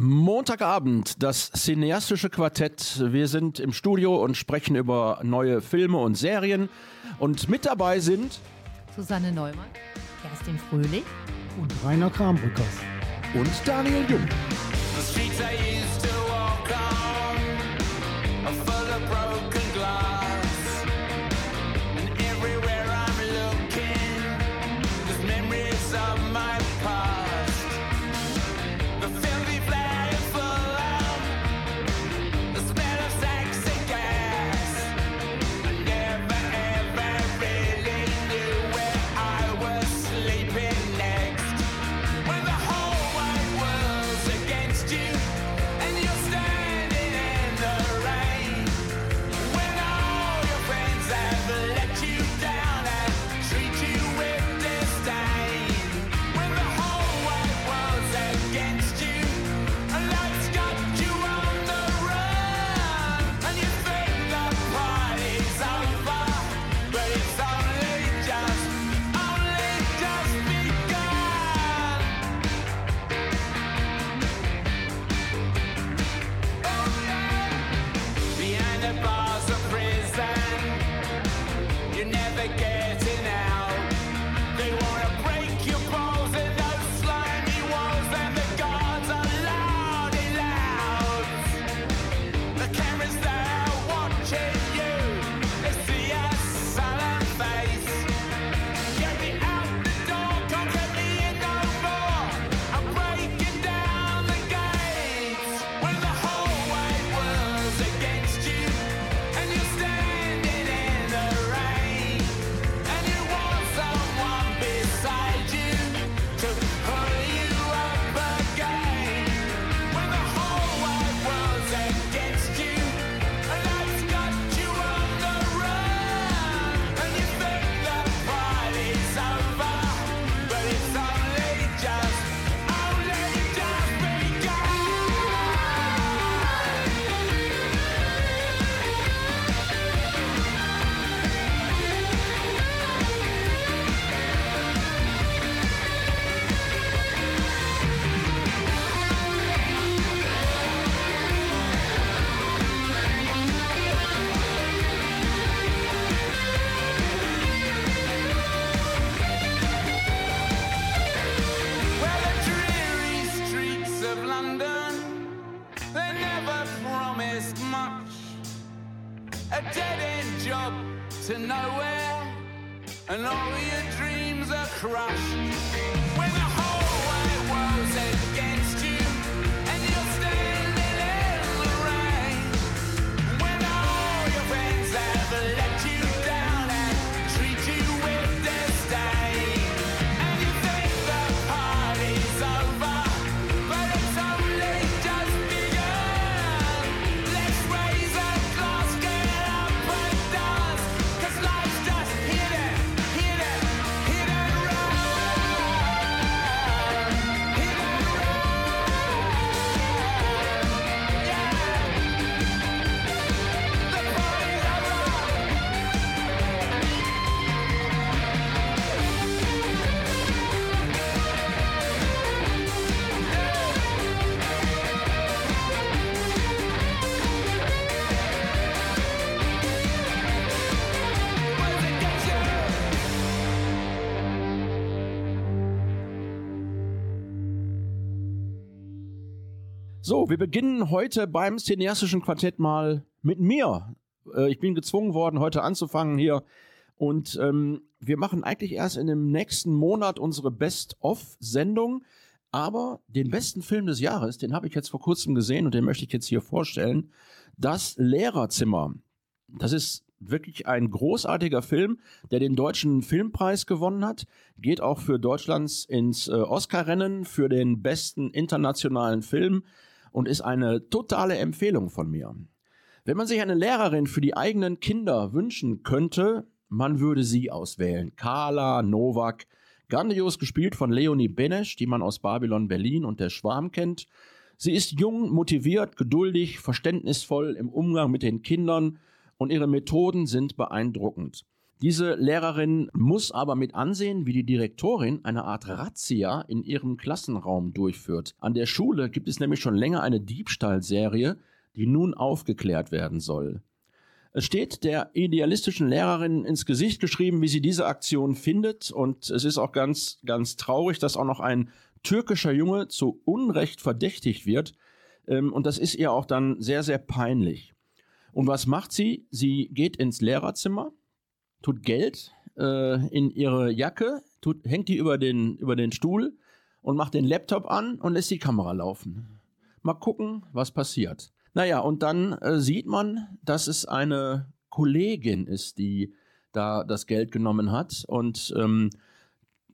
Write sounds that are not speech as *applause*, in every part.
Montagabend, das cineastische Quartett. Wir sind im Studio und sprechen über neue Filme und Serien. Und mit dabei sind Susanne Neumann, Kerstin Fröhlich und Rainer Krambrückers und Daniel Jung. So, wir beginnen heute beim cineastischen Quartett mal mit mir. Äh, ich bin gezwungen worden, heute anzufangen hier. Und ähm, wir machen eigentlich erst in dem nächsten Monat unsere Best-of-Sendung. Aber den besten Film des Jahres, den habe ich jetzt vor kurzem gesehen und den möchte ich jetzt hier vorstellen. Das Lehrerzimmer. Das ist wirklich ein großartiger Film, der den deutschen Filmpreis gewonnen hat. Geht auch für Deutschlands ins äh, Oscar-Rennen für den besten internationalen Film und ist eine totale Empfehlung von mir. Wenn man sich eine Lehrerin für die eigenen Kinder wünschen könnte, man würde sie auswählen. Carla Novak, grandios gespielt von Leonie Benesch, die man aus Babylon Berlin und der Schwarm kennt. Sie ist jung, motiviert, geduldig, verständnisvoll im Umgang mit den Kindern und ihre Methoden sind beeindruckend. Diese Lehrerin muss aber mit ansehen, wie die Direktorin eine Art Razzia in ihrem Klassenraum durchführt. An der Schule gibt es nämlich schon länger eine Diebstahlserie, die nun aufgeklärt werden soll. Es steht der idealistischen Lehrerin ins Gesicht geschrieben, wie sie diese Aktion findet. Und es ist auch ganz, ganz traurig, dass auch noch ein türkischer Junge zu Unrecht verdächtigt wird. Ähm, und das ist ihr auch dann sehr, sehr peinlich. Und was macht sie? Sie geht ins Lehrerzimmer, tut Geld äh, in ihre Jacke, tut, hängt die über den, über den Stuhl und macht den Laptop an und lässt die Kamera laufen. Mal gucken, was passiert. Naja, und dann äh, sieht man, dass es eine Kollegin ist, die da das Geld genommen hat. Und ähm,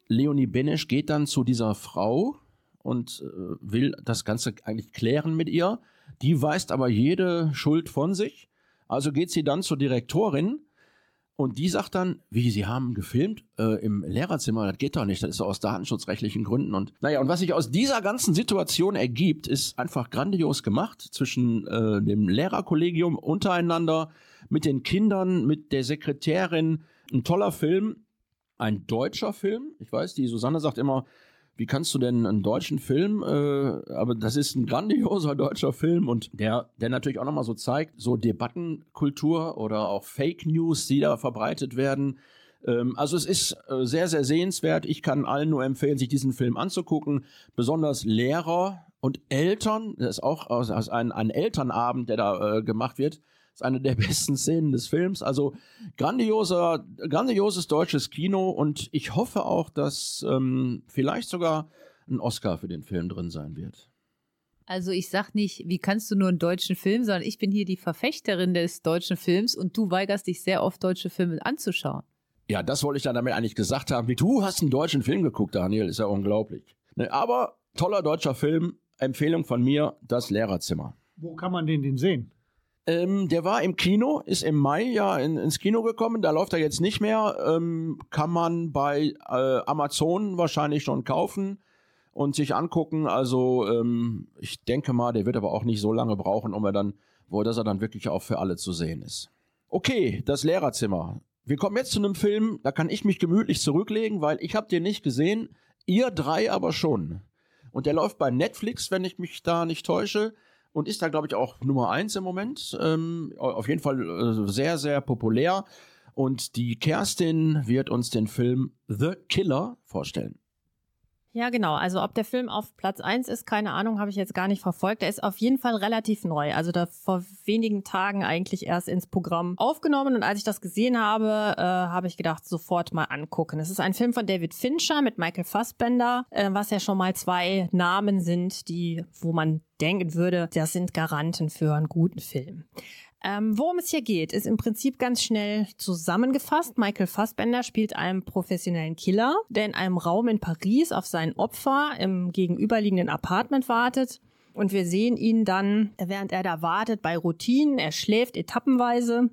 Leonie Benesch geht dann zu dieser Frau und äh, will das Ganze eigentlich klären mit ihr. Die weist aber jede Schuld von sich. Also geht sie dann zur Direktorin und die sagt dann, wie, Sie haben gefilmt äh, im Lehrerzimmer, das geht doch nicht, das ist doch aus datenschutzrechtlichen Gründen. Und naja, und was sich aus dieser ganzen Situation ergibt, ist einfach grandios gemacht zwischen äh, dem Lehrerkollegium untereinander, mit den Kindern, mit der Sekretärin. Ein toller Film, ein deutscher Film. Ich weiß, die Susanne sagt immer, wie kannst du denn einen deutschen Film, äh, aber das ist ein grandioser deutscher Film und der, der natürlich auch nochmal so zeigt, so Debattenkultur oder auch Fake News, die da verbreitet werden. Ähm, also es ist äh, sehr, sehr sehenswert. Ich kann allen nur empfehlen, sich diesen Film anzugucken. Besonders Lehrer und Eltern, das ist auch ein, ein Elternabend, der da äh, gemacht wird ist eine der *laughs* besten Szenen des Films. Also grandioser, grandioses deutsches Kino und ich hoffe auch, dass ähm, vielleicht sogar ein Oscar für den Film drin sein wird. Also ich sag nicht, wie kannst du nur einen deutschen Film, sondern ich bin hier die Verfechterin des deutschen Films und du weigerst dich sehr oft, deutsche Filme anzuschauen. Ja, das wollte ich dann damit eigentlich gesagt haben. Wie du hast einen deutschen Film geguckt, Daniel, ist ja unglaublich. Ne, aber toller deutscher Film, Empfehlung von mir, das Lehrerzimmer. Wo kann man den denn sehen? Ähm, der war im Kino, ist im Mai ja in, ins Kino gekommen. Da läuft er jetzt nicht mehr. Ähm, kann man bei äh, Amazon wahrscheinlich schon kaufen und sich angucken. Also ähm, ich denke mal, der wird aber auch nicht so lange brauchen, um er dann, wo dass er dann wirklich auch für alle zu sehen ist. Okay, das Lehrerzimmer. Wir kommen jetzt zu einem Film, da kann ich mich gemütlich zurücklegen, weil ich habe den nicht gesehen, ihr drei aber schon. Und der läuft bei Netflix, wenn ich mich da nicht täusche und ist da, glaube ich, auch Nummer eins im Moment. Ähm, auf jeden Fall äh, sehr, sehr populär. Und die Kerstin wird uns den Film The Killer vorstellen. Ja, genau. Also ob der Film auf Platz eins ist, keine Ahnung, habe ich jetzt gar nicht verfolgt. Er ist auf jeden Fall relativ neu. Also da vor wenigen Tagen eigentlich erst ins Programm aufgenommen. Und als ich das gesehen habe, äh, habe ich gedacht, sofort mal angucken. Es ist ein Film von David Fincher mit Michael Fassbender, äh, was ja schon mal zwei Namen sind, die, wo man denken würde, das sind Garanten für einen guten Film. Ähm, worum es hier geht, ist im Prinzip ganz schnell zusammengefasst. Michael Fassbender spielt einen professionellen Killer, der in einem Raum in Paris auf sein Opfer im gegenüberliegenden Apartment wartet. Und wir sehen ihn dann, während er da wartet, bei Routinen. Er schläft etappenweise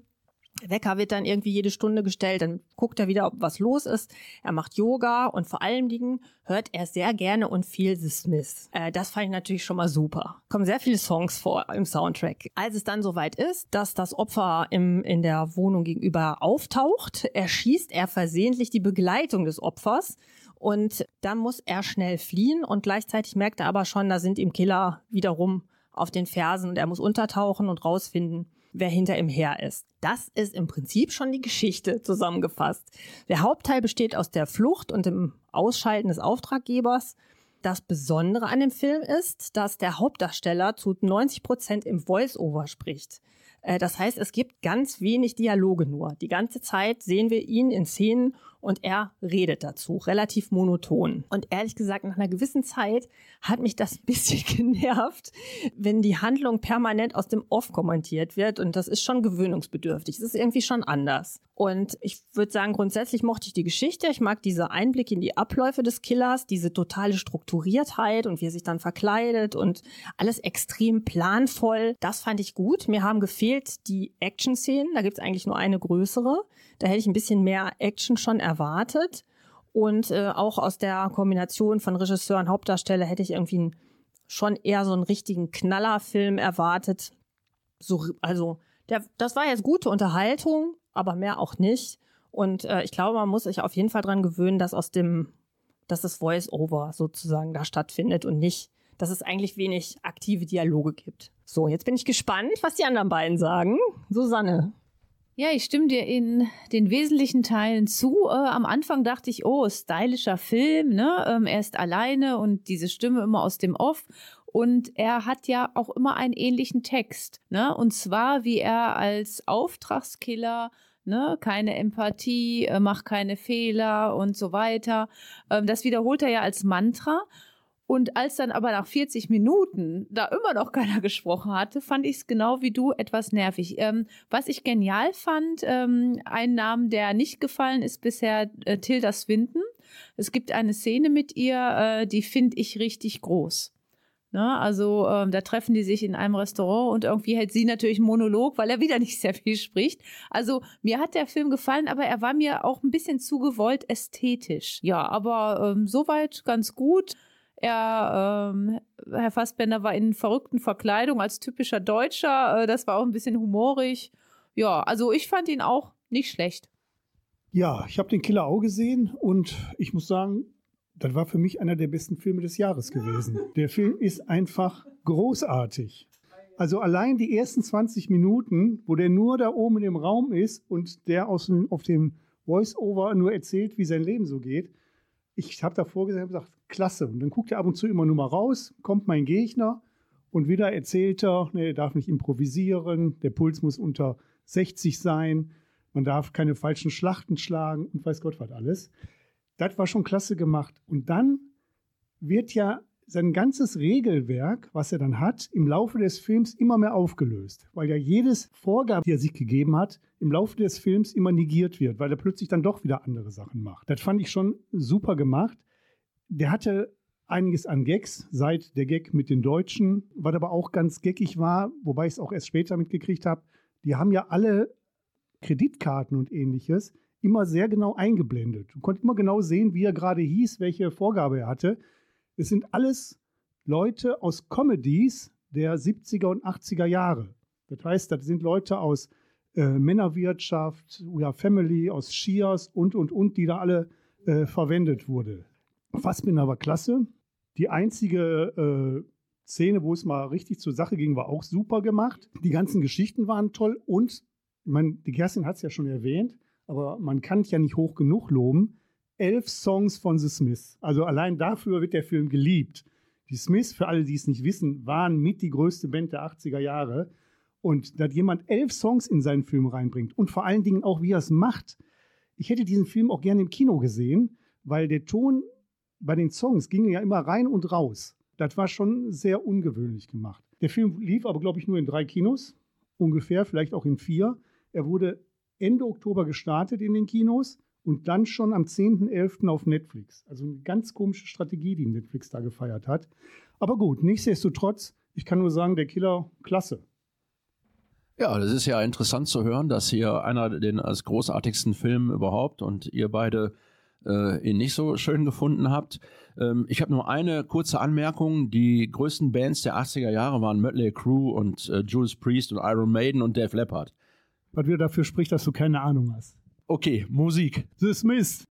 Wecker wird dann irgendwie jede Stunde gestellt, dann guckt er wieder, ob was los ist. Er macht Yoga und vor allen Dingen hört er sehr gerne und viel The Smiths. Äh, das fand ich natürlich schon mal super. Kommen sehr viele Songs vor im Soundtrack. Als es dann soweit ist, dass das Opfer im, in der Wohnung gegenüber auftaucht, erschießt er versehentlich die Begleitung des Opfers. Und dann muss er schnell fliehen und gleichzeitig merkt er aber schon, da sind ihm Killer wiederum auf den Fersen und er muss untertauchen und rausfinden, wer hinter ihm her ist. Das ist im Prinzip schon die Geschichte zusammengefasst. Der Hauptteil besteht aus der Flucht und dem Ausschalten des Auftraggebers. Das Besondere an dem Film ist, dass der Hauptdarsteller zu 90 Prozent im Voice-Over spricht. Äh, das heißt, es gibt ganz wenig Dialoge nur. Die ganze Zeit sehen wir ihn in Szenen und er redet dazu, relativ monoton. Und ehrlich gesagt, nach einer gewissen Zeit hat mich das ein bisschen *laughs* genervt, wenn die Handlung permanent aus dem Off kommentiert wird und das ist schon gewöhnungsbedürftig. Es ist irgendwie schon anders. Und ich würde sagen, grundsätzlich mochte ich die Geschichte. Ich mag diese Einblicke in die Abläufe des Killers, diese totale Strukturiertheit und wie er sich dann verkleidet und alles extrem planvoll. Das fand ich gut. Mir haben gefehlt die Action-Szenen. Da gibt es eigentlich nur eine größere. Da hätte ich ein bisschen mehr Action schon erwartet. Und äh, auch aus der Kombination von Regisseur und Hauptdarsteller hätte ich irgendwie einen, schon eher so einen richtigen Knallerfilm erwartet. So, also, der, das war jetzt gute Unterhaltung, aber mehr auch nicht. Und äh, ich glaube, man muss sich auf jeden Fall daran gewöhnen, dass aus dem, dass das Voice-Over sozusagen da stattfindet und nicht, dass es eigentlich wenig aktive Dialoge gibt. So, jetzt bin ich gespannt, was die anderen beiden sagen. Susanne. Ja, ich stimme dir in den wesentlichen Teilen zu. Äh, am Anfang dachte ich, oh, stylischer Film, ne? Ähm, er ist alleine und diese Stimme immer aus dem Off. Und er hat ja auch immer einen ähnlichen Text, ne? Und zwar, wie er als Auftragskiller Ne, keine Empathie, äh, mach keine Fehler und so weiter. Ähm, das wiederholt er ja als Mantra. Und als dann aber nach 40 Minuten da immer noch *laughs* keiner gesprochen hatte, fand ich es genau wie du etwas nervig. Ähm, was ich genial fand, ähm, ein Name, der nicht gefallen ist bisher, äh, Tilda Swinton. Es gibt eine Szene mit ihr, äh, die finde ich richtig groß. Ne? Also ähm, da treffen die sich in einem Restaurant und irgendwie hält sie natürlich einen Monolog, weil er wieder nicht sehr viel spricht. Also mir hat der Film gefallen, aber er war mir auch ein bisschen zu gewollt ästhetisch. Ja, aber ähm, soweit ganz gut. Er, ähm, Herr Fassbender war in verrückten Verkleidung als typischer Deutscher. Äh, das war auch ein bisschen humorig. Ja, also ich fand ihn auch nicht schlecht. Ja, ich habe den Killer auch gesehen und ich muss sagen, das war für mich einer der besten Filme des Jahres gewesen. Der Film ist einfach großartig. Also allein die ersten 20 Minuten, wo der nur da oben dem Raum ist und der aus, auf dem Voice-Over nur erzählt, wie sein Leben so geht, ich habe davor gesagt, klasse. Und dann guckt er ab und zu immer nur mal raus, kommt mein Gegner und wieder erzählt er, nee, er darf nicht improvisieren, der Puls muss unter 60 sein, man darf keine falschen Schlachten schlagen und weiß Gott was alles. Das war schon klasse gemacht. Und dann wird ja sein ganzes Regelwerk, was er dann hat, im Laufe des Films immer mehr aufgelöst, weil ja jedes Vorgabe, die er sich gegeben hat, im Laufe des Films immer negiert wird, weil er plötzlich dann doch wieder andere Sachen macht. Das fand ich schon super gemacht. Der hatte einiges an Gags, seit der Gag mit den Deutschen, was aber auch ganz geckig war, wobei ich es auch erst später mitgekriegt habe. Die haben ja alle Kreditkarten und ähnliches immer sehr genau eingeblendet. Du konntest immer genau sehen, wie er gerade hieß, welche Vorgabe er hatte. Es sind alles Leute aus Comedies der 70er und 80er Jahre. Das heißt, das sind Leute aus äh, Männerwirtschaft, ja, Family, aus Cheers und, und, und, die da alle äh, verwendet wurde. Fassbinder war klasse. Die einzige äh, Szene, wo es mal richtig zur Sache ging, war auch super gemacht. Die ganzen Geschichten waren toll und, ich meine, die Kerstin hat es ja schon erwähnt, aber man kann es ja nicht hoch genug loben elf Songs von The Smiths. Also allein dafür wird der Film geliebt. Die Smiths, für alle, die es nicht wissen, waren mit die größte Band der 80er Jahre. Und dass jemand elf Songs in seinen Film reinbringt und vor allen Dingen auch, wie er es macht. Ich hätte diesen Film auch gerne im Kino gesehen, weil der Ton bei den Songs ging ja immer rein und raus. Das war schon sehr ungewöhnlich gemacht. Der Film lief aber, glaube ich, nur in drei Kinos, ungefähr, vielleicht auch in vier. Er wurde Ende Oktober gestartet in den Kinos und dann schon am 10.11. auf Netflix. Also eine ganz komische Strategie, die Netflix da gefeiert hat. Aber gut, nichtsdestotrotz, ich kann nur sagen, der Killer, klasse. Ja, das ist ja interessant zu hören, dass hier einer den als großartigsten Film überhaupt und ihr beide äh, ihn nicht so schön gefunden habt. Ähm, ich habe nur eine kurze Anmerkung. Die größten Bands der 80er Jahre waren Mötley Crüe und äh, Judas Priest und Iron Maiden und Dave Leppard. Was wieder dafür spricht, dass du keine Ahnung hast. Okay, Musik. The Smiths.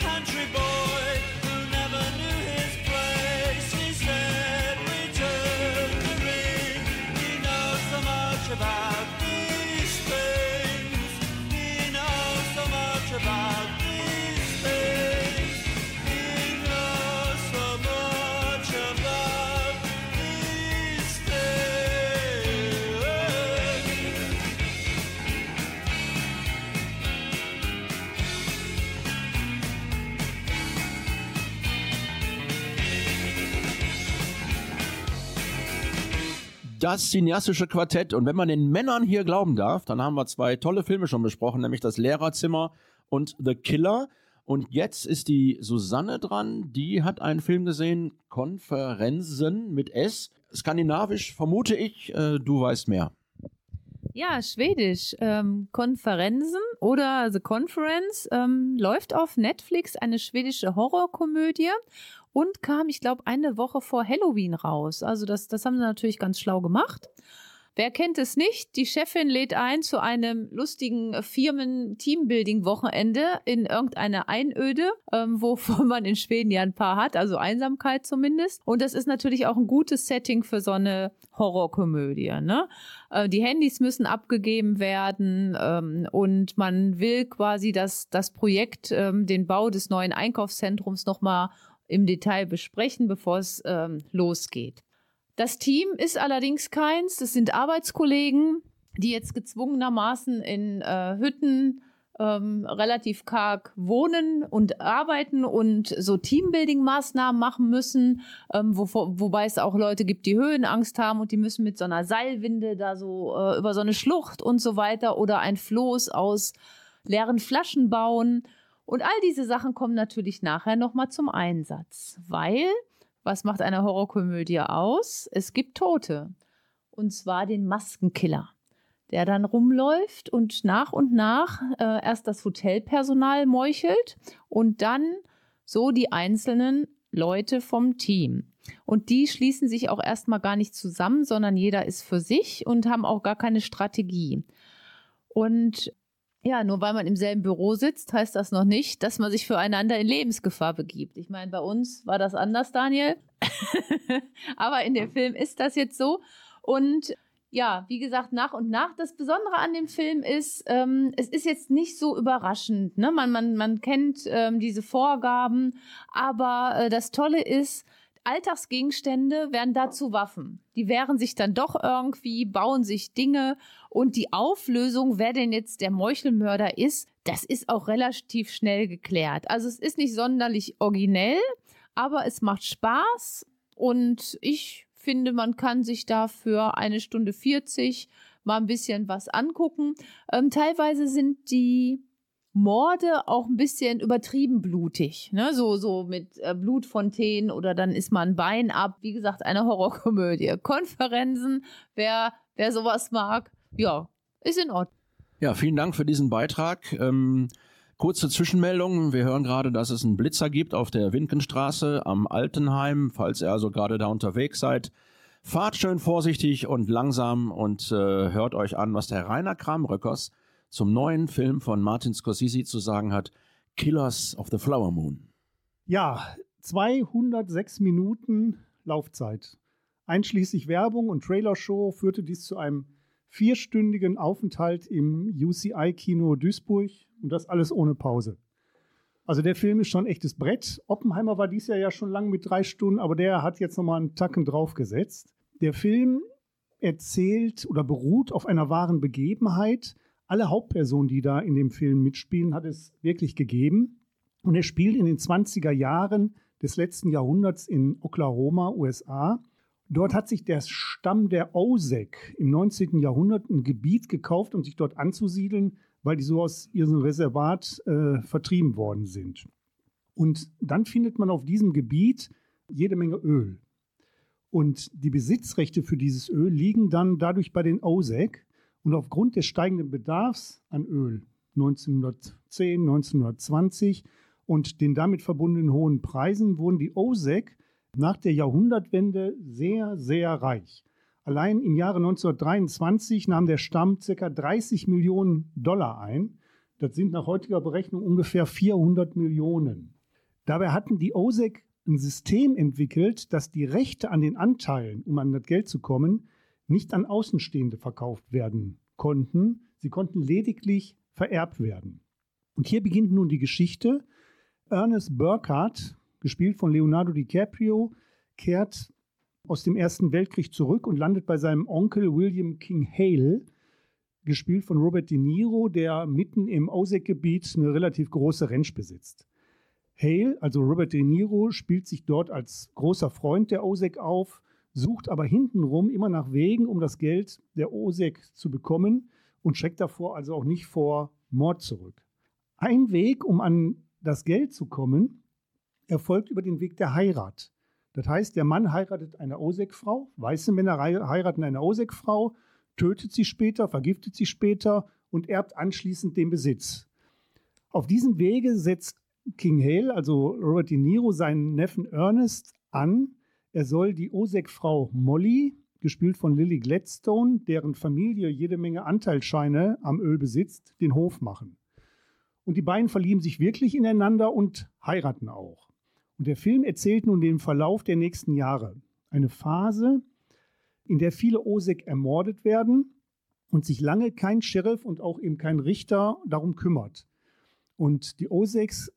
Country boy Das cineastische Quartett. Und wenn man den Männern hier glauben darf, dann haben wir zwei tolle Filme schon besprochen, nämlich das Lehrerzimmer und The Killer. Und jetzt ist die Susanne dran. Die hat einen Film gesehen, Konferenzen mit S. Skandinavisch, vermute ich. Äh, du weißt mehr. Ja, Schwedisch. Ähm, Konferenzen oder The Conference ähm, läuft auf Netflix eine schwedische Horrorkomödie und kam, ich glaube, eine Woche vor Halloween raus. Also das, das haben sie natürlich ganz schlau gemacht. Wer kennt es nicht? Die Chefin lädt ein zu einem lustigen Firmen-Teambuilding-Wochenende in irgendeine Einöde, ähm, wovon *laughs* man in Schweden ja ein paar hat, also Einsamkeit zumindest. Und das ist natürlich auch ein gutes Setting für so eine Horrorkomödie. Ne? Äh, die Handys müssen abgegeben werden ähm, und man will quasi das, das Projekt, ähm, den Bau des neuen Einkaufszentrums nochmal im Detail besprechen, bevor es ähm, losgeht. Das Team ist allerdings keins. Das sind Arbeitskollegen, die jetzt gezwungenermaßen in äh, Hütten ähm, relativ karg wohnen und arbeiten und so Teambuilding-Maßnahmen machen müssen, ähm, wo, wobei es auch Leute gibt, die Höhenangst haben und die müssen mit so einer Seilwinde da so äh, über so eine Schlucht und so weiter oder ein Floß aus leeren Flaschen bauen. Und all diese Sachen kommen natürlich nachher nochmal zum Einsatz, weil was macht eine Horrorkomödie aus? Es gibt Tote. Und zwar den Maskenkiller, der dann rumläuft und nach und nach äh, erst das Hotelpersonal meuchelt und dann so die einzelnen Leute vom Team. Und die schließen sich auch erstmal gar nicht zusammen, sondern jeder ist für sich und haben auch gar keine Strategie. Und ja, nur weil man im selben Büro sitzt, heißt das noch nicht, dass man sich füreinander in Lebensgefahr begibt. Ich meine, bei uns war das anders, Daniel. *laughs* Aber in dem Film ist das jetzt so. Und ja, wie gesagt, nach und nach. Das Besondere an dem Film ist, ähm, es ist jetzt nicht so überraschend. Ne? Man, man, man kennt ähm, diese Vorgaben, aber äh, das Tolle ist, Alltagsgegenstände werden dazu Waffen. Die wehren sich dann doch irgendwie, bauen sich Dinge und die Auflösung, wer denn jetzt der Meuchelmörder ist, das ist auch relativ schnell geklärt. Also es ist nicht sonderlich originell, aber es macht Spaß und ich finde, man kann sich dafür eine Stunde 40 mal ein bisschen was angucken. Ähm, teilweise sind die Morde auch ein bisschen übertrieben blutig, ne? So, so mit äh, Blutfontänen oder dann ist mal ein Bein ab. Wie gesagt, eine Horrorkomödie. *laughs* Konferenzen, wer, wer sowas mag, ja, ist in Ordnung. Ja, vielen Dank für diesen Beitrag. Ähm, kurze Zwischenmeldung. Wir hören gerade, dass es einen Blitzer gibt auf der Winkenstraße am Altenheim. Falls ihr also gerade da unterwegs seid, fahrt schön vorsichtig und langsam und äh, hört euch an, was der Rainer Kramröckers zum neuen Film von Martin Scorsese zu sagen hat, Killers of the Flower Moon. Ja, 206 Minuten Laufzeit. Einschließlich Werbung und Trailershow führte dies zu einem vierstündigen Aufenthalt im UCI-Kino Duisburg und das alles ohne Pause. Also der Film ist schon echtes Brett. Oppenheimer war dies Jahr ja schon lang mit drei Stunden, aber der hat jetzt nochmal einen Tacken draufgesetzt. Der Film erzählt oder beruht auf einer wahren Begebenheit. Alle Hauptpersonen, die da in dem Film mitspielen, hat es wirklich gegeben. Und er spielt in den 20er Jahren des letzten Jahrhunderts in Oklahoma, USA. Dort hat sich der Stamm der Osek im 19. Jahrhundert ein Gebiet gekauft, um sich dort anzusiedeln, weil die so aus ihrem Reservat äh, vertrieben worden sind. Und dann findet man auf diesem Gebiet jede Menge Öl. Und die Besitzrechte für dieses Öl liegen dann dadurch bei den OSEC. Und aufgrund des steigenden Bedarfs an Öl 1910, 1920 und den damit verbundenen hohen Preisen wurden die OSEC nach der Jahrhundertwende sehr, sehr reich. Allein im Jahre 1923 nahm der Stamm ca. 30 Millionen Dollar ein. Das sind nach heutiger Berechnung ungefähr 400 Millionen. Dabei hatten die OSEC ein System entwickelt, dass die Rechte an den Anteilen, um an das Geld zu kommen, nicht an Außenstehende verkauft werden konnten. Sie konnten lediglich vererbt werden. Und hier beginnt nun die Geschichte. Ernest Burkhardt, gespielt von Leonardo DiCaprio, kehrt aus dem Ersten Weltkrieg zurück und landet bei seinem Onkel William King Hale, gespielt von Robert De Niro, der mitten im OSEC-Gebiet eine relativ große Ranch besitzt. Hale, also Robert De Niro, spielt sich dort als großer Freund der OSEC auf, sucht aber hintenrum immer nach Wegen, um das Geld der OSEC zu bekommen und schreckt davor also auch nicht vor Mord zurück. Ein Weg, um an das Geld zu kommen, erfolgt über den Weg der Heirat. Das heißt, der Mann heiratet eine OSEC-Frau, weiße Männer heiraten eine OSEC-Frau, tötet sie später, vergiftet sie später und erbt anschließend den Besitz. Auf diesem Wege setzt King Hale, also Robert De Niro, seinen Neffen Ernest an. Er soll die OSEC-Frau Molly, gespielt von Lily Gladstone, deren Familie jede Menge Anteilsscheine am Öl besitzt, den Hof machen. Und die beiden verlieben sich wirklich ineinander und heiraten auch. Und der Film erzählt nun den Verlauf der nächsten Jahre. Eine Phase, in der viele OSEC ermordet werden und sich lange kein Sheriff und auch eben kein Richter darum kümmert. Und die OSECs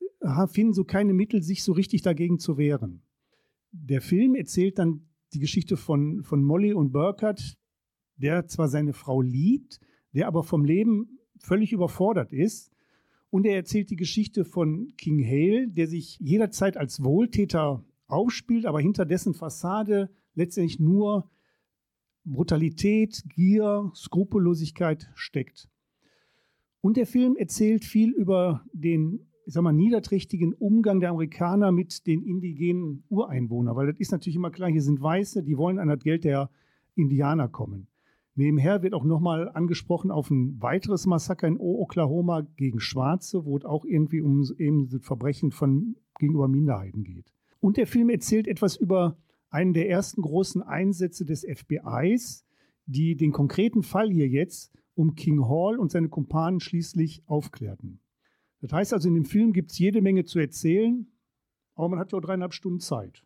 finden so keine Mittel, sich so richtig dagegen zu wehren. Der Film erzählt dann die Geschichte von, von Molly und Burkhardt, der zwar seine Frau liebt, der aber vom Leben völlig überfordert ist. Und er erzählt die Geschichte von King Hale, der sich jederzeit als Wohltäter aufspielt, aber hinter dessen Fassade letztendlich nur Brutalität, Gier, Skrupellosigkeit steckt. Und der Film erzählt viel über den ich sag mal, niederträchtigen Umgang der Amerikaner mit den indigenen Ureinwohnern, weil das ist natürlich immer klar, hier sind Weiße, die wollen an das Geld der Indianer kommen. Nebenher wird auch nochmal angesprochen auf ein weiteres Massaker in Oklahoma gegen Schwarze, wo es auch irgendwie um eben das Verbrechen von, gegenüber Minderheiten geht. Und der Film erzählt etwas über einen der ersten großen Einsätze des FBIs, die den konkreten Fall hier jetzt um King Hall und seine Kumpanen schließlich aufklärten. Das heißt also, in dem Film gibt es jede Menge zu erzählen, aber man hat ja auch dreieinhalb Stunden Zeit.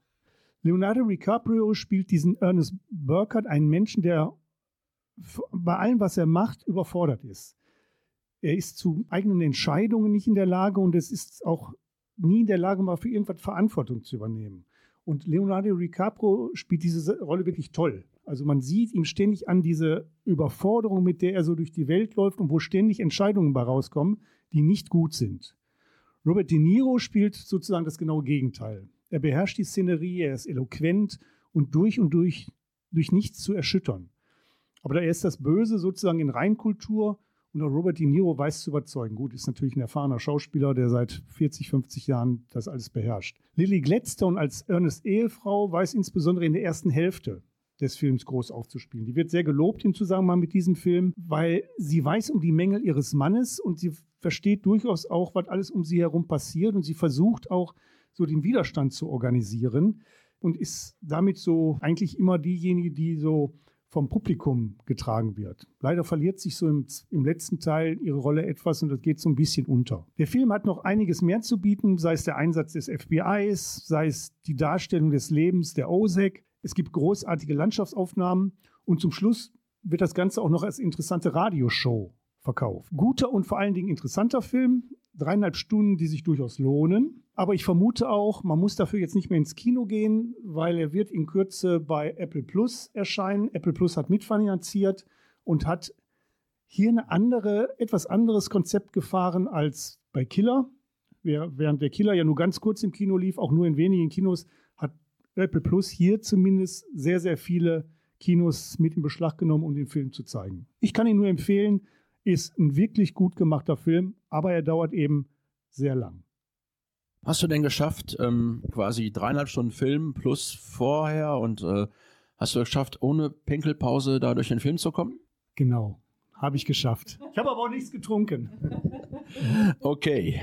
Leonardo DiCaprio spielt diesen Ernest Burkhardt, einen Menschen, der bei allem, was er macht, überfordert ist. Er ist zu eigenen Entscheidungen nicht in der Lage und es ist auch nie in der Lage, mal für irgendwas Verantwortung zu übernehmen. Und Leonardo DiCaprio spielt diese Rolle wirklich toll. Also man sieht ihm ständig an diese Überforderung, mit der er so durch die Welt läuft und wo ständig Entscheidungen bei rauskommen, die nicht gut sind. Robert De Niro spielt sozusagen das genaue Gegenteil. Er beherrscht die Szenerie, er ist eloquent und durch und durch durch nichts zu erschüttern. Aber er ist das Böse sozusagen in Reinkultur und auch Robert De Niro weiß zu überzeugen. Gut, ist natürlich ein erfahrener Schauspieler, der seit 40, 50 Jahren das alles beherrscht. Lily Gladstone als Ernest Ehefrau weiß insbesondere in der ersten Hälfte des Films groß aufzuspielen. Die wird sehr gelobt im Zusammenhang mit diesem Film, weil sie weiß um die Mängel ihres Mannes und sie versteht durchaus auch, was alles um sie herum passiert und sie versucht auch so den Widerstand zu organisieren und ist damit so eigentlich immer diejenige, die so vom Publikum getragen wird. Leider verliert sich so im, im, letzten Teil ihre Rolle etwas und das geht so ein bisschen unter. Der Film hat noch einiges mehr zu bieten, sei es der Einsatz des FBIs, sei es die Darstellung des Lebens der OSEC, es gibt großartige Landschaftsaufnahmen und zum Schluss wird das Ganze auch noch als interessante Radioshow verkauft. Guter und vor allen Dingen interessanter Film, dreieinhalb Stunden, die sich durchaus lohnen. Aber ich vermute auch, man muss dafür jetzt nicht mehr ins Kino gehen, weil er wird in Kürze bei Apple Plus erscheinen. Apple Plus hat mitfinanziert und hat hier eine andere, etwas anderes Konzept gefahren als bei Killer. Während der Killer ja nur ganz kurz im Kino lief, auch nur in wenigen Kinos, Apple Plus hier zumindest sehr, sehr viele Kinos mit in Beschlag genommen, um den Film zu zeigen. Ich kann ihn nur empfehlen, ist ein wirklich gut gemachter Film, aber er dauert eben sehr lang. Hast du denn geschafft, ähm, quasi dreieinhalb Stunden Film plus vorher und äh, hast du geschafft, ohne Pinkelpause da durch den Film zu kommen? Genau, habe ich geschafft. Ich habe aber auch nichts getrunken. okay.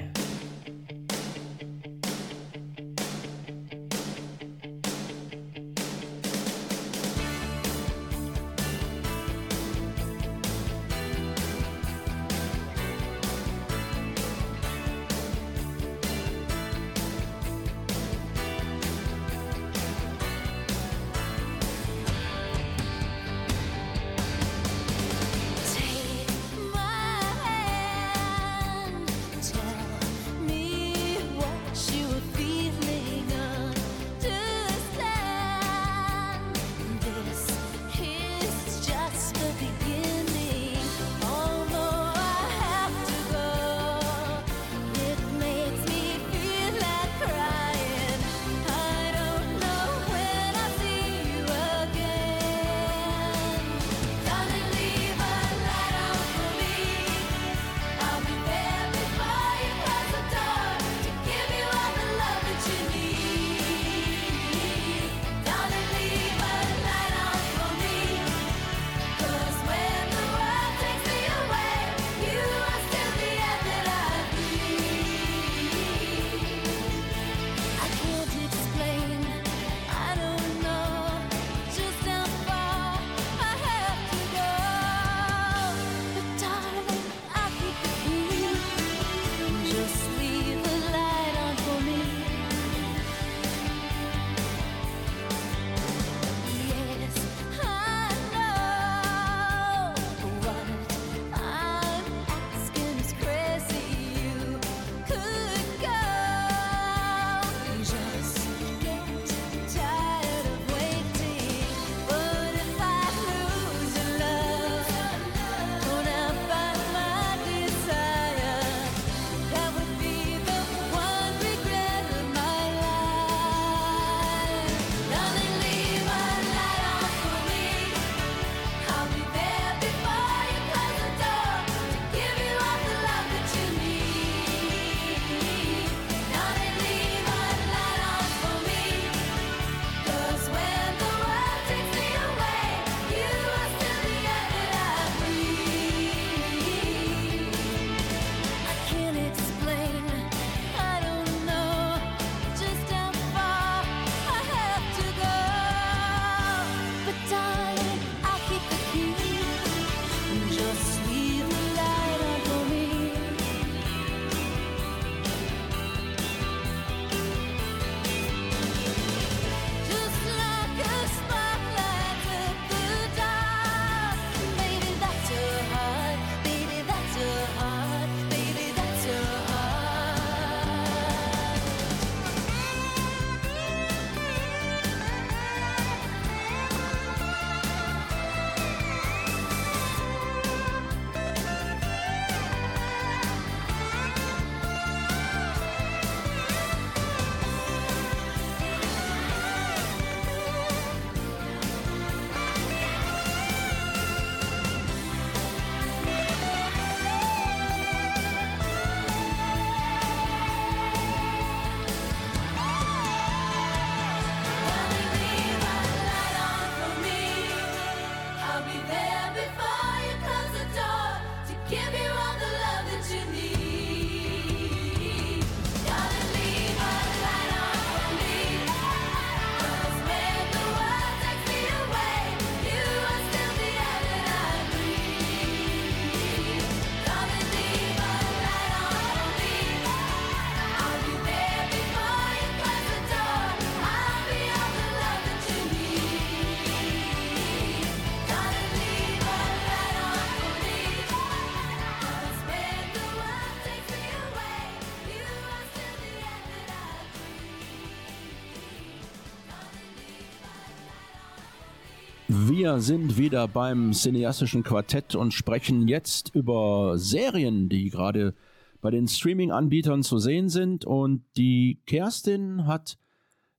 Wir sind wieder beim cineastischen Quartett und sprechen jetzt über Serien, die gerade bei den Streaming-Anbietern zu sehen sind. Und die Kerstin hat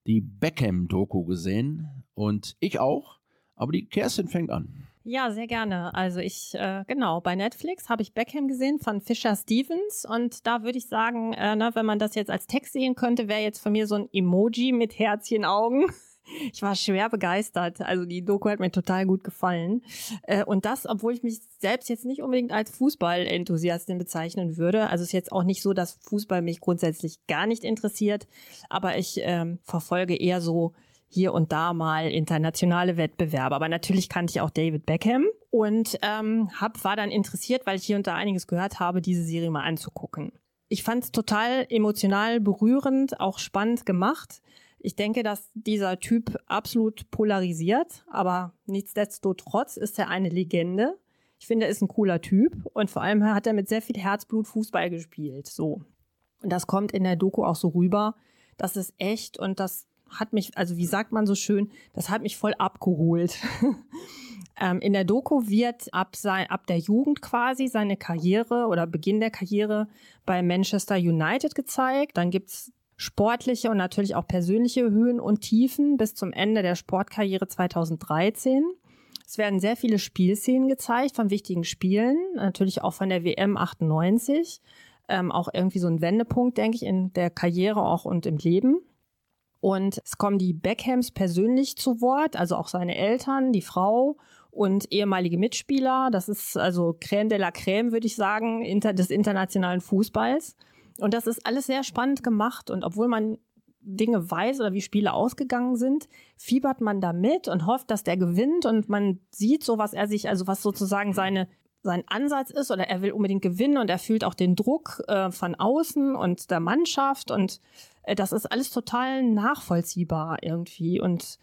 die Beckham-Doku gesehen und ich auch. Aber die Kerstin fängt an. Ja, sehr gerne. Also ich, äh, genau, bei Netflix habe ich Beckham gesehen von Fisher Stevens und da würde ich sagen, äh, na, wenn man das jetzt als Text sehen könnte, wäre jetzt von mir so ein Emoji mit Herzchen Augen. *laughs* Ich war schwer begeistert. Also die Doku hat mir total gut gefallen. Äh, und das, obwohl ich mich selbst jetzt nicht unbedingt als Fußballenthusiastin bezeichnen würde. Also es ist jetzt auch nicht so, dass Fußball mich grundsätzlich gar nicht interessiert, aber ich ähm, verfolge eher so hier und da mal internationale Wettbewerbe. Aber natürlich kannte ich auch David Beckham und ähm, hab, war dann interessiert, weil ich hier und da einiges gehört habe, diese Serie mal anzugucken. Ich fand es total emotional berührend, auch spannend gemacht. Ich denke, dass dieser Typ absolut polarisiert, aber nichtsdestotrotz ist er eine Legende. Ich finde, er ist ein cooler Typ und vor allem hat er mit sehr viel Herzblut Fußball gespielt. So. Und das kommt in der Doku auch so rüber. Das ist echt und das hat mich, also wie sagt man so schön, das hat mich voll abgeholt. *laughs* ähm, in der Doku wird ab, sein, ab der Jugend quasi seine Karriere oder Beginn der Karriere bei Manchester United gezeigt. Dann gibt's sportliche und natürlich auch persönliche Höhen und Tiefen bis zum Ende der Sportkarriere 2013. Es werden sehr viele Spielszenen gezeigt von wichtigen Spielen, natürlich auch von der WM 98. Ähm, auch irgendwie so ein Wendepunkt, denke ich, in der Karriere auch und im Leben. Und es kommen die Beckhams persönlich zu Wort, also auch seine Eltern, die Frau und ehemalige Mitspieler. Das ist also Crème de la Crème, würde ich sagen, des internationalen Fußballs. Und das ist alles sehr spannend gemacht. Und obwohl man Dinge weiß oder wie Spiele ausgegangen sind, fiebert man da mit und hofft, dass der gewinnt. Und man sieht so, was er sich, also was sozusagen seine sein Ansatz ist oder er will unbedingt gewinnen und er fühlt auch den Druck äh, von außen und der Mannschaft und äh, das ist alles total nachvollziehbar irgendwie und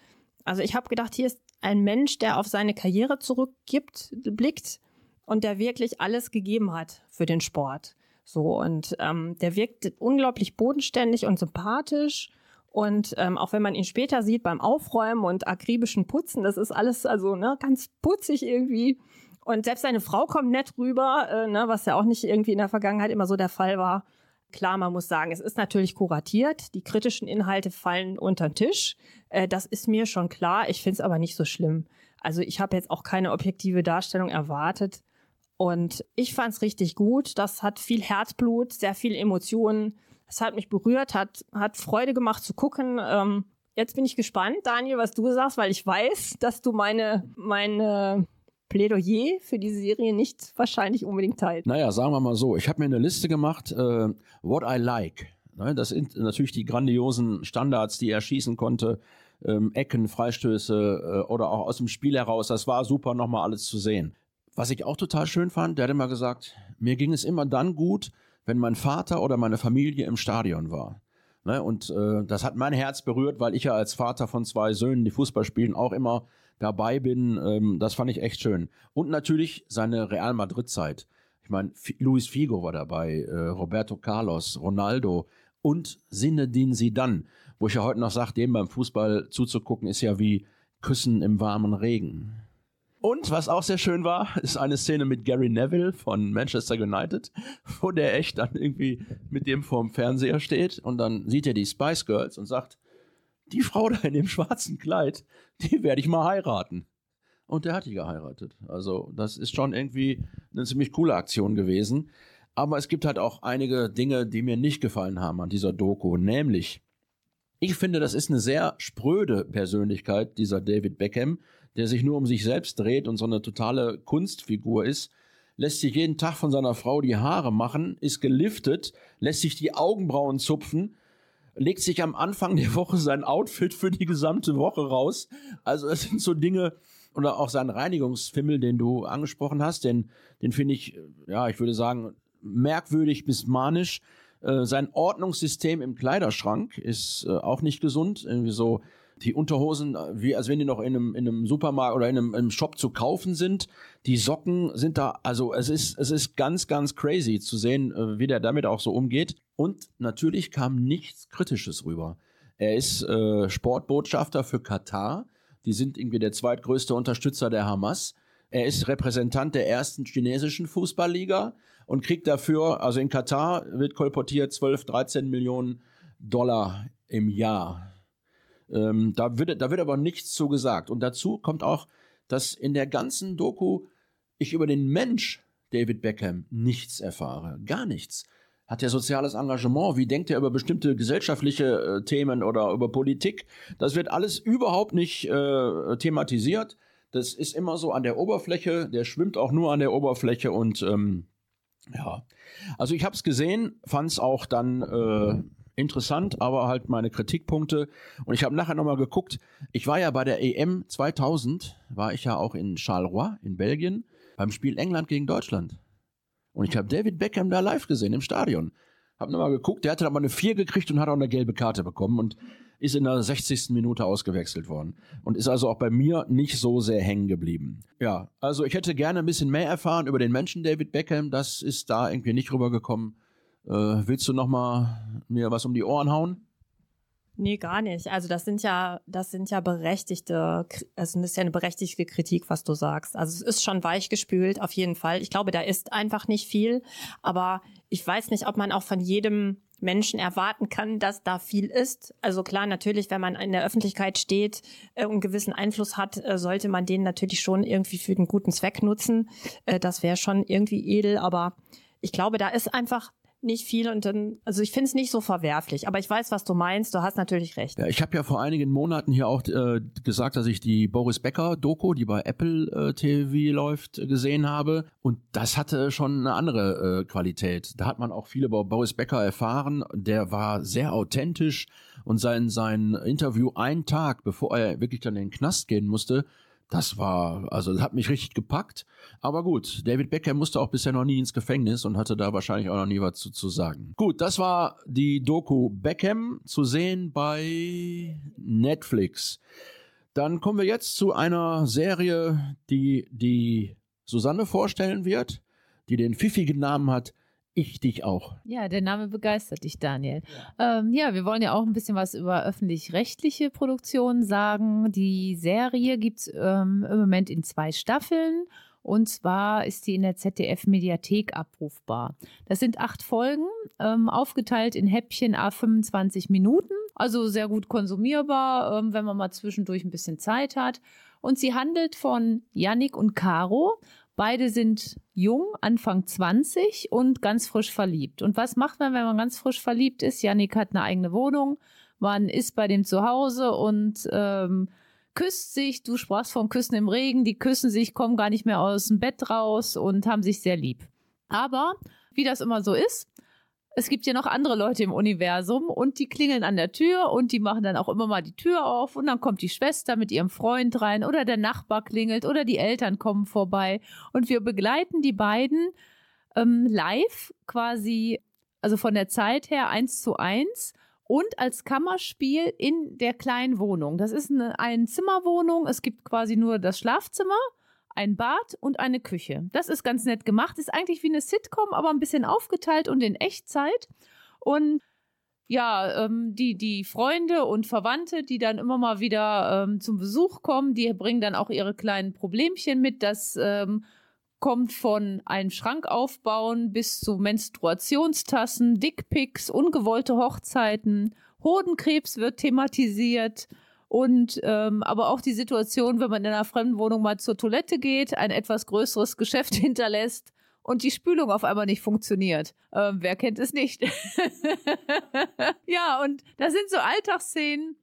also ich habe gedacht, hier ist ein Mensch, der auf seine Karriere zurückgibt, blickt und der wirklich alles gegeben hat für den Sport. So und ähm, der wirkt unglaublich bodenständig und sympathisch und ähm, auch wenn man ihn später sieht beim Aufräumen und akribischen Putzen, das ist alles also ne, ganz putzig irgendwie. Und selbst seine Frau kommt nett rüber, äh, ne, was ja auch nicht irgendwie in der Vergangenheit immer so der Fall war. Klar, man muss sagen, es ist natürlich kuratiert. Die kritischen Inhalte fallen unter den Tisch. Äh, das ist mir schon klar. Ich finde es aber nicht so schlimm. Also ich habe jetzt auch keine objektive Darstellung erwartet. Und ich fand es richtig gut. Das hat viel Herzblut, sehr viel Emotionen. Es hat mich berührt, hat, hat Freude gemacht zu gucken. Ähm, jetzt bin ich gespannt, Daniel, was du sagst, weil ich weiß, dass du meine, meine Plädoyer für diese Serie nicht wahrscheinlich unbedingt teilt. Naja, sagen wir mal so, ich habe mir eine Liste gemacht, äh, what I like. Ne, das sind natürlich die grandiosen Standards, die er schießen konnte. Ähm, Ecken, Freistöße äh, oder auch aus dem Spiel heraus. Das war super, nochmal alles zu sehen. Was ich auch total schön fand, der hat immer gesagt, mir ging es immer dann gut, wenn mein Vater oder meine Familie im Stadion war. Ne, und äh, das hat mein Herz berührt, weil ich ja als Vater von zwei Söhnen, die Fußball spielen, auch immer dabei bin. Ähm, das fand ich echt schön. Und natürlich seine Real Madrid-Zeit. Ich meine, Luis Figo war dabei, äh, Roberto Carlos, Ronaldo und Zinedine Zidane, wo ich ja heute noch sage, dem beim Fußball zuzugucken, ist ja wie Küssen im warmen Regen. Und was auch sehr schön war, ist eine Szene mit Gary Neville von Manchester United, wo der echt dann irgendwie mit dem vorm Fernseher steht und dann sieht er die Spice Girls und sagt, die Frau da in dem schwarzen Kleid, die werde ich mal heiraten. Und der hat die geheiratet. Also das ist schon irgendwie eine ziemlich coole Aktion gewesen. Aber es gibt halt auch einige Dinge, die mir nicht gefallen haben an dieser Doku. Nämlich, ich finde, das ist eine sehr spröde Persönlichkeit, dieser David Beckham, der sich nur um sich selbst dreht und so eine totale Kunstfigur ist. Lässt sich jeden Tag von seiner Frau die Haare machen, ist geliftet, lässt sich die Augenbrauen zupfen legt sich am Anfang der Woche sein Outfit für die gesamte Woche raus. Also es sind so Dinge, oder auch sein Reinigungsfimmel, den du angesprochen hast, den, den finde ich, ja, ich würde sagen, merkwürdig bis manisch. Äh, sein Ordnungssystem im Kleiderschrank ist äh, auch nicht gesund. Irgendwie so die Unterhosen, äh, wie als wenn die noch in einem, in einem Supermarkt oder in einem, in einem Shop zu kaufen sind. Die Socken sind da, also es ist, es ist ganz, ganz crazy zu sehen, äh, wie der damit auch so umgeht. Und natürlich kam nichts Kritisches rüber. Er ist äh, Sportbotschafter für Katar. Die sind irgendwie der zweitgrößte Unterstützer der Hamas. Er ist Repräsentant der ersten chinesischen Fußballliga und kriegt dafür, also in Katar wird kolportiert 12, 13 Millionen Dollar im Jahr. Ähm, da, wird, da wird aber nichts zu gesagt. Und dazu kommt auch, dass in der ganzen Doku ich über den Mensch David Beckham nichts erfahre. Gar nichts. Hat er soziales Engagement? Wie denkt er über bestimmte gesellschaftliche äh, Themen oder über Politik? Das wird alles überhaupt nicht äh, thematisiert. Das ist immer so an der Oberfläche. Der schwimmt auch nur an der Oberfläche und ähm, ja. Also ich habe es gesehen, fand es auch dann äh, interessant, aber halt meine Kritikpunkte. Und ich habe nachher nochmal geguckt. Ich war ja bei der EM 2000, war ich ja auch in Charleroi in Belgien beim Spiel England gegen Deutschland. Und ich habe David Beckham da live gesehen im Stadion. Hab nochmal geguckt, der hatte aber eine 4 gekriegt und hat auch eine gelbe Karte bekommen und ist in der 60. Minute ausgewechselt worden. Und ist also auch bei mir nicht so sehr hängen geblieben. Ja, also ich hätte gerne ein bisschen mehr erfahren über den Menschen David Beckham. Das ist da irgendwie nicht rübergekommen. Äh, willst du nochmal mir was um die Ohren hauen? Nee, gar nicht. Also das sind ja, das sind ja berechtigte, also ist ja eine berechtigte Kritik, was du sagst. Also es ist schon weichgespült, auf jeden Fall. Ich glaube, da ist einfach nicht viel. Aber ich weiß nicht, ob man auch von jedem Menschen erwarten kann, dass da viel ist. Also klar, natürlich, wenn man in der Öffentlichkeit steht äh, und einen gewissen Einfluss hat, äh, sollte man den natürlich schon irgendwie für den guten Zweck nutzen. Äh, das wäre schon irgendwie edel, aber ich glaube, da ist einfach nicht viel und dann, also ich finde es nicht so verwerflich, aber ich weiß, was du meinst, du hast natürlich recht. Ja, ich habe ja vor einigen Monaten hier auch äh, gesagt, dass ich die Boris Becker Doku, die bei Apple äh, TV läuft, äh, gesehen habe und das hatte schon eine andere äh, Qualität. Da hat man auch viel über Boris Becker erfahren, der war sehr authentisch und sein sein Interview einen Tag bevor er wirklich dann in den Knast gehen musste, das war, also das hat mich richtig gepackt. Aber gut, David Beckham musste auch bisher noch nie ins Gefängnis und hatte da wahrscheinlich auch noch nie was zu, zu sagen. Gut, das war die Doku Beckham zu sehen bei Netflix. Dann kommen wir jetzt zu einer Serie, die die Susanne vorstellen wird, die den pfiffigen Namen hat Ich dich auch. Ja, der Name begeistert dich, Daniel. Ja, ähm, ja wir wollen ja auch ein bisschen was über öffentlich-rechtliche Produktionen sagen. Die Serie gibt es ähm, im Moment in zwei Staffeln. Und zwar ist die in der ZDF-Mediathek abrufbar. Das sind acht Folgen, ähm, aufgeteilt in Häppchen a 25 Minuten. Also sehr gut konsumierbar, ähm, wenn man mal zwischendurch ein bisschen Zeit hat. Und sie handelt von Yannick und Caro. Beide sind jung, Anfang 20 und ganz frisch verliebt. Und was macht man, wenn man ganz frisch verliebt ist? Yannick hat eine eigene Wohnung, man ist bei dem zu Hause und ähm, küsst sich. Du sprachst vom Küssen im Regen, die küssen sich, kommen gar nicht mehr aus dem Bett raus und haben sich sehr lieb. Aber wie das immer so ist, es gibt ja noch andere Leute im Universum und die klingeln an der Tür und die machen dann auch immer mal die Tür auf und dann kommt die Schwester mit ihrem Freund rein oder der Nachbar klingelt oder die Eltern kommen vorbei und wir begleiten die beiden ähm, live quasi, also von der Zeit her eins zu eins und als Kammerspiel in der kleinen Wohnung. Das ist eine Einzimmerwohnung, es gibt quasi nur das Schlafzimmer ein Bad und eine Küche. Das ist ganz nett gemacht. Ist eigentlich wie eine Sitcom, aber ein bisschen aufgeteilt und in Echtzeit. Und ja, ähm, die, die Freunde und Verwandte, die dann immer mal wieder ähm, zum Besuch kommen, die bringen dann auch ihre kleinen Problemchen mit. Das ähm, kommt von einem Schrank aufbauen bis zu Menstruationstassen, Dickpics, ungewollte Hochzeiten, Hodenkrebs wird thematisiert. Und ähm, aber auch die Situation, wenn man in einer fremden Wohnung mal zur Toilette geht, ein etwas größeres Geschäft *laughs* hinterlässt und die Spülung auf einmal nicht funktioniert. Ähm, wer kennt es nicht? *laughs* ja, und das sind so Alltagsszenen,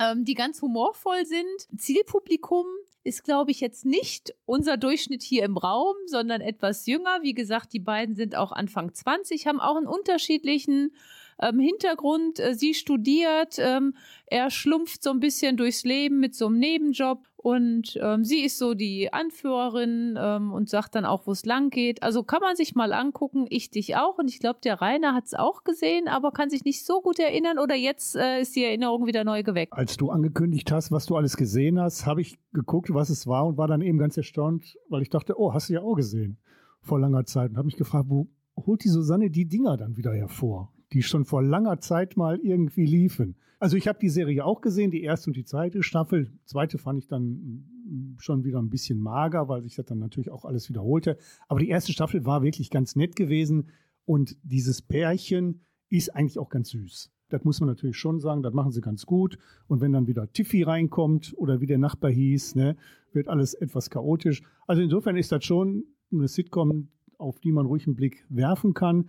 ähm, die ganz humorvoll sind. Zielpublikum ist, glaube ich, jetzt nicht unser Durchschnitt hier im Raum, sondern etwas jünger. Wie gesagt, die beiden sind auch Anfang 20, haben auch einen unterschiedlichen ähm, Hintergrund. Äh, sie studiert, ähm, er schlumpft so ein bisschen durchs Leben mit so einem Nebenjob und ähm, sie ist so die Anführerin ähm, und sagt dann auch, wo es lang geht. Also kann man sich mal angucken, ich dich auch. Und ich glaube, der Rainer hat es auch gesehen, aber kann sich nicht so gut erinnern oder jetzt äh, ist die Erinnerung wieder neu geweckt. Als du angekündigt hast, was du alles gesehen hast, habe ich geguckt, was es war und war dann eben ganz erstaunt, weil ich dachte, oh, hast du ja auch gesehen vor langer Zeit und habe mich gefragt, wo holt die Susanne die Dinger dann wieder hervor? die schon vor langer Zeit mal irgendwie liefen. Also ich habe die Serie auch gesehen, die erste und die zweite Staffel. Zweite fand ich dann mm, schon wieder ein bisschen mager, weil sich das dann natürlich auch alles wiederholte. Aber die erste Staffel war wirklich ganz nett gewesen und dieses Pärchen ist eigentlich auch ganz süß. Das muss man natürlich schon sagen, das machen sie ganz gut. Und wenn dann wieder Tiffy reinkommt oder wie der Nachbar hieß, ne, wird alles etwas chaotisch. Also insofern ist das schon eine Sitcom, auf die man ruhig einen Blick werfen kann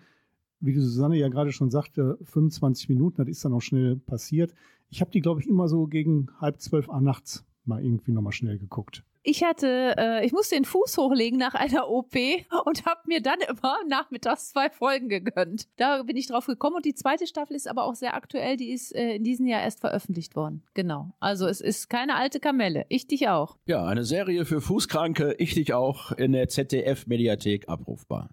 wie Susanne ja gerade schon sagte, 25 Minuten, das ist dann auch schnell passiert. Ich habe die, glaube ich, immer so gegen halb zwölf Uhr nachts mal irgendwie nochmal schnell geguckt. Ich hatte, äh, ich musste den Fuß hochlegen nach einer OP und habe mir dann immer nachmittags zwei Folgen gegönnt. Da bin ich drauf gekommen und die zweite Staffel ist aber auch sehr aktuell. Die ist äh, in diesem Jahr erst veröffentlicht worden. Genau. Also es ist keine alte Kamelle. Ich dich auch. Ja, eine Serie für Fußkranke. Ich dich auch in der ZDF-Mediathek abrufbar.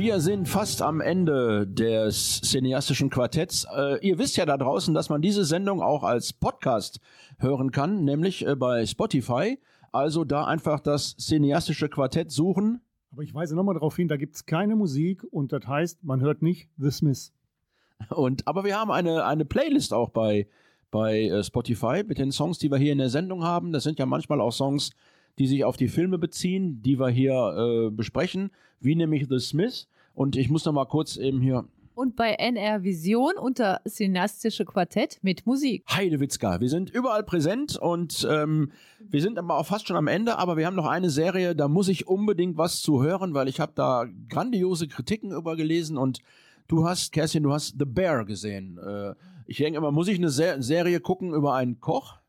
Wir sind fast am Ende des cineastischen Quartetts. Äh, ihr wisst ja da draußen, dass man diese Sendung auch als Podcast hören kann, nämlich äh, bei Spotify. Also da einfach das cineastische Quartett suchen. Aber ich weise nochmal darauf hin, da gibt es keine Musik und das heißt, man hört nicht The Smith. Und, aber wir haben eine, eine Playlist auch bei, bei äh, Spotify mit den Songs, die wir hier in der Sendung haben. Das sind ja manchmal auch Songs, die sich auf die Filme beziehen, die wir hier äh, besprechen, wie nämlich The Smith. Und ich muss noch mal kurz eben hier. Und bei NR Vision unter Synastische Quartett mit Musik. Heidewitzka, wir sind überall präsent und ähm, wir sind aber auch fast schon am Ende, aber wir haben noch eine Serie, da muss ich unbedingt was zu hören, weil ich habe da grandiose Kritiken über gelesen und du hast, Kerstin, du hast The Bear gesehen. Äh, ich denke immer, muss ich eine Ser Serie gucken über einen Koch?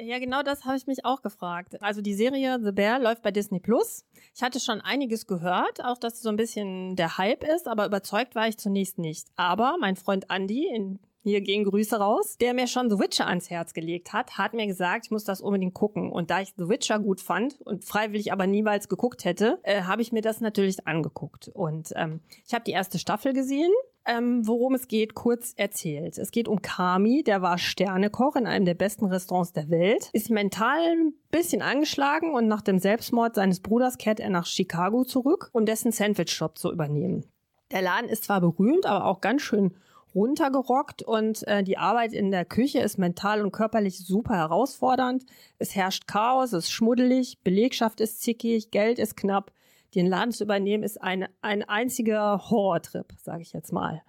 Ja, genau das habe ich mich auch gefragt. Also die Serie The Bear läuft bei Disney Plus. Ich hatte schon einiges gehört, auch dass so ein bisschen der Hype ist, aber überzeugt war ich zunächst nicht. Aber mein Freund Andy, in, hier gehen Grüße raus, der mir schon The Witcher ans Herz gelegt hat, hat mir gesagt, ich muss das unbedingt gucken. Und da ich The Witcher gut fand und freiwillig aber niemals geguckt hätte, äh, habe ich mir das natürlich angeguckt. Und ähm, ich habe die erste Staffel gesehen ähm, worum es geht, kurz erzählt. Es geht um Kami, der war Sternekoch in einem der besten Restaurants der Welt, ist mental ein bisschen angeschlagen und nach dem Selbstmord seines Bruders kehrt er nach Chicago zurück, um dessen Sandwich-Shop zu übernehmen. Der Laden ist zwar berühmt, aber auch ganz schön runtergerockt und äh, die Arbeit in der Küche ist mental und körperlich super herausfordernd. Es herrscht Chaos, es ist schmuddelig, Belegschaft ist zickig, Geld ist knapp den Laden zu übernehmen, ist ein, ein einziger Horrortrip, sage ich jetzt mal.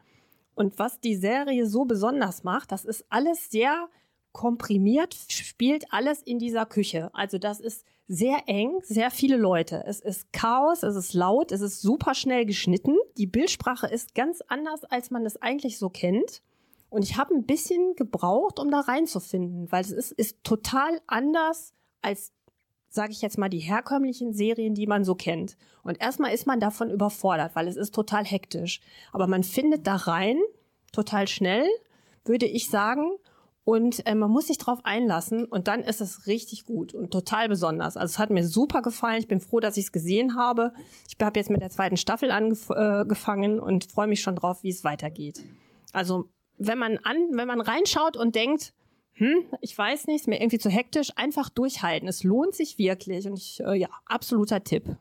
Und was die Serie so besonders macht, das ist alles sehr komprimiert, spielt alles in dieser Küche. Also das ist sehr eng, sehr viele Leute. Es ist Chaos, es ist laut, es ist super schnell geschnitten. Die Bildsprache ist ganz anders, als man es eigentlich so kennt. Und ich habe ein bisschen gebraucht, um da reinzufinden, weil es ist, ist total anders als sage ich jetzt mal, die herkömmlichen Serien, die man so kennt. Und erstmal ist man davon überfordert, weil es ist total hektisch. Aber man findet da rein, total schnell, würde ich sagen. Und äh, man muss sich drauf einlassen und dann ist es richtig gut und total besonders. Also es hat mir super gefallen. Ich bin froh, dass ich es gesehen habe. Ich habe jetzt mit der zweiten Staffel angefangen und freue mich schon drauf, wie es weitergeht. Also wenn man an, wenn man reinschaut und denkt, hm, ich weiß nicht, ist mir irgendwie zu hektisch, einfach durchhalten. Es lohnt sich wirklich und ich, äh, ja, absoluter Tipp.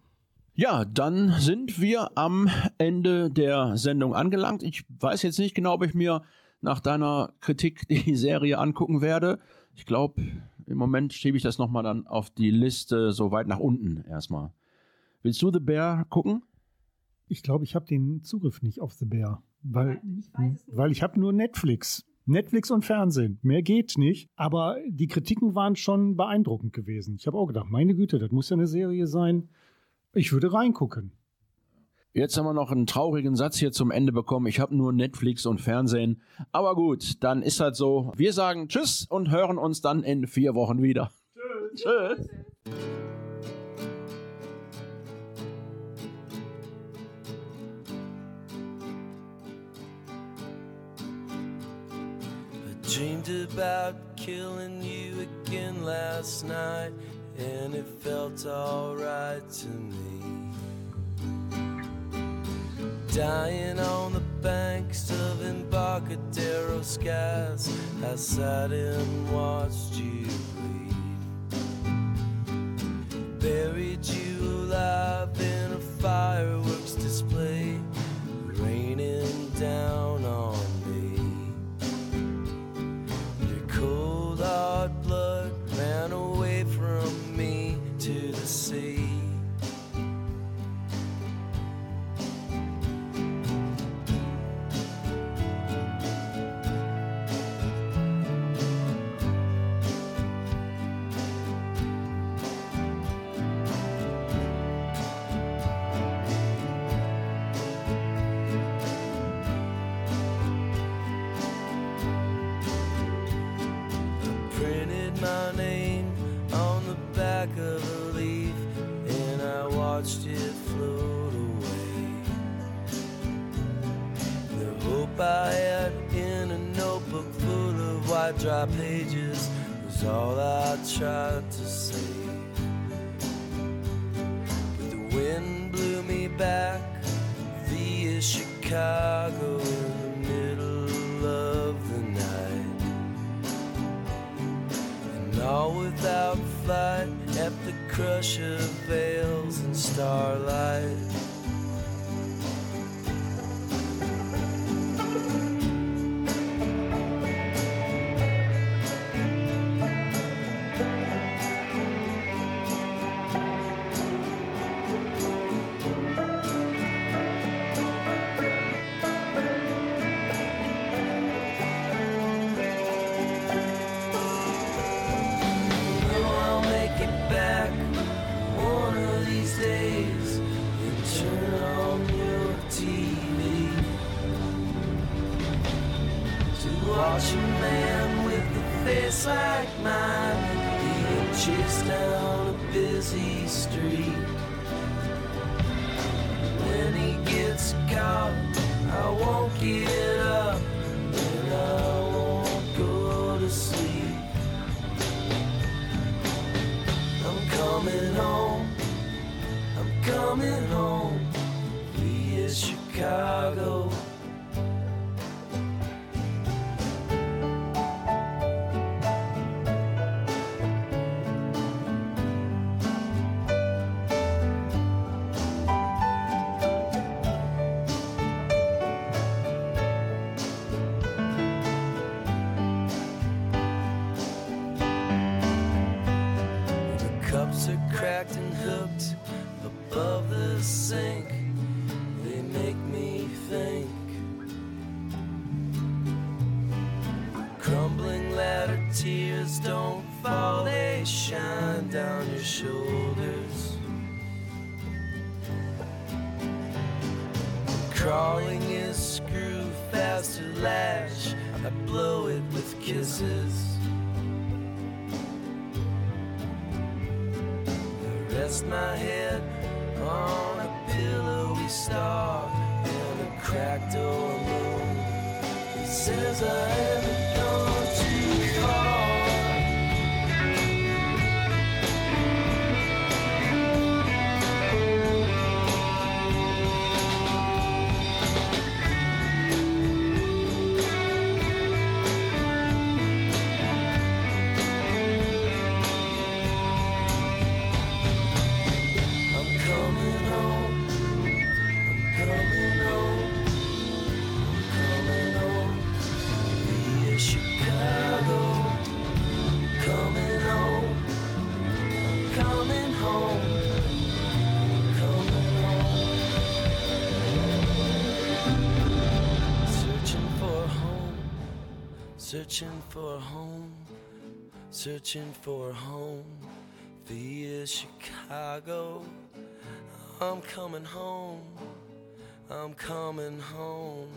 Ja, dann sind wir am Ende der Sendung angelangt. Ich weiß jetzt nicht genau, ob ich mir nach deiner Kritik *laughs* die Serie angucken werde. Ich glaube, im Moment schiebe ich das nochmal dann auf die Liste so weit nach unten erstmal. Willst du The Bear gucken? Ich glaube, ich habe den Zugriff nicht auf The Bear, weil weil ich habe nur Netflix. Netflix und Fernsehen. Mehr geht nicht. Aber die Kritiken waren schon beeindruckend gewesen. Ich habe auch gedacht, meine Güte, das muss ja eine Serie sein. Ich würde reingucken. Jetzt haben wir noch einen traurigen Satz hier zum Ende bekommen. Ich habe nur Netflix und Fernsehen. Aber gut, dann ist halt so. Wir sagen Tschüss und hören uns dann in vier Wochen wieder. Tschüss. Tschüss. Dreamed about killing you again last night, and it felt alright to me. Dying on the banks of Embarcadero skies, I sat and watched you bleed. Buried you alive in a fireworks display, raining down printed my name on the back of a leaf and I watched it float away. The hope I had in a notebook full of white dry pages was all I tried to save. But the wind blew me back via Chicago all without flight at the crush of veils and starlight. back to my head on a billowy star in a cracked old moon. He says I Searching for a home, searching for a home via Chicago. I'm coming home, I'm coming home.